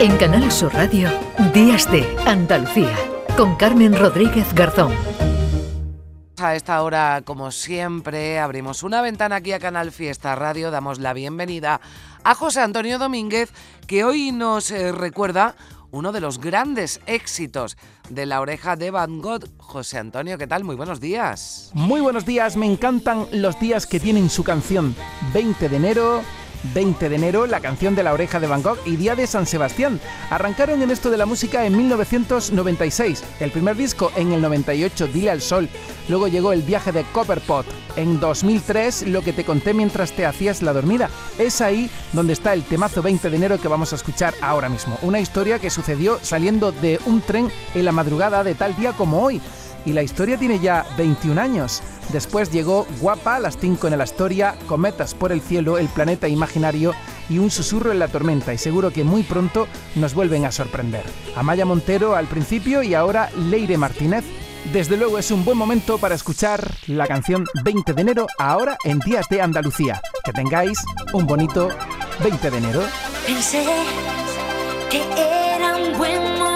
En Canal Sur Radio, Días de Andalucía, con Carmen Rodríguez Garzón. A esta hora, como siempre, abrimos una ventana aquí a Canal Fiesta Radio, damos la bienvenida a José Antonio Domínguez, que hoy nos eh, recuerda uno de los grandes éxitos de la oreja de Van Gogh. José Antonio, ¿qué tal? Muy buenos días. Muy buenos días, me encantan los días que tienen su canción. 20 de enero, 20 de enero, la canción de la oreja de Gogh y Día de San Sebastián. Arrancaron en esto de la música en 1996, el primer disco en el 98, Dile al Sol. Luego llegó el viaje de Copperpot. En 2003, lo que te conté mientras te hacías la dormida. Es ahí donde está el temazo 20 de enero que vamos a escuchar ahora mismo. Una historia que sucedió saliendo de un tren en la madrugada de tal día como hoy. Y la historia tiene ya 21 años. Después llegó Guapa, Las 5 en la Astoria, Cometas por el cielo, El planeta imaginario y Un susurro en la tormenta. Y seguro que muy pronto nos vuelven a sorprender. Amaya Montero al principio y ahora Leire Martínez. Desde luego es un buen momento para escuchar la canción 20 de enero ahora en Días de Andalucía. Que tengáis un bonito 20 de enero. Pensé que era un buen momento.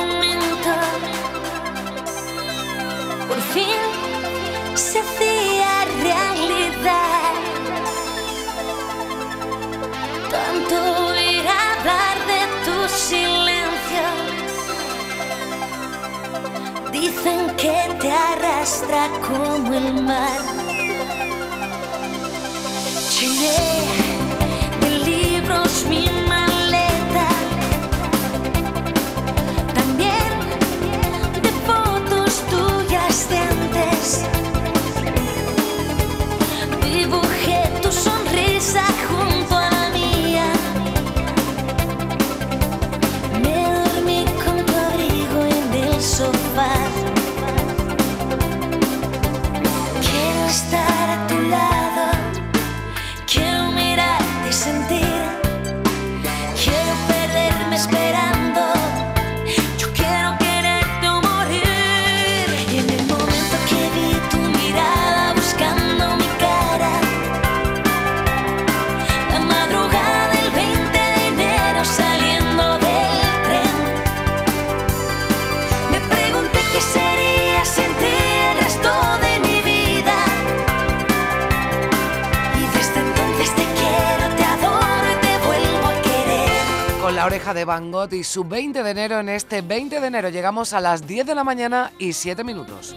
Dicen que te arrastra como el mar. La oreja de Van Gogh y su 20 de enero, en este 20 de enero llegamos a las 10 de la mañana y 7 minutos.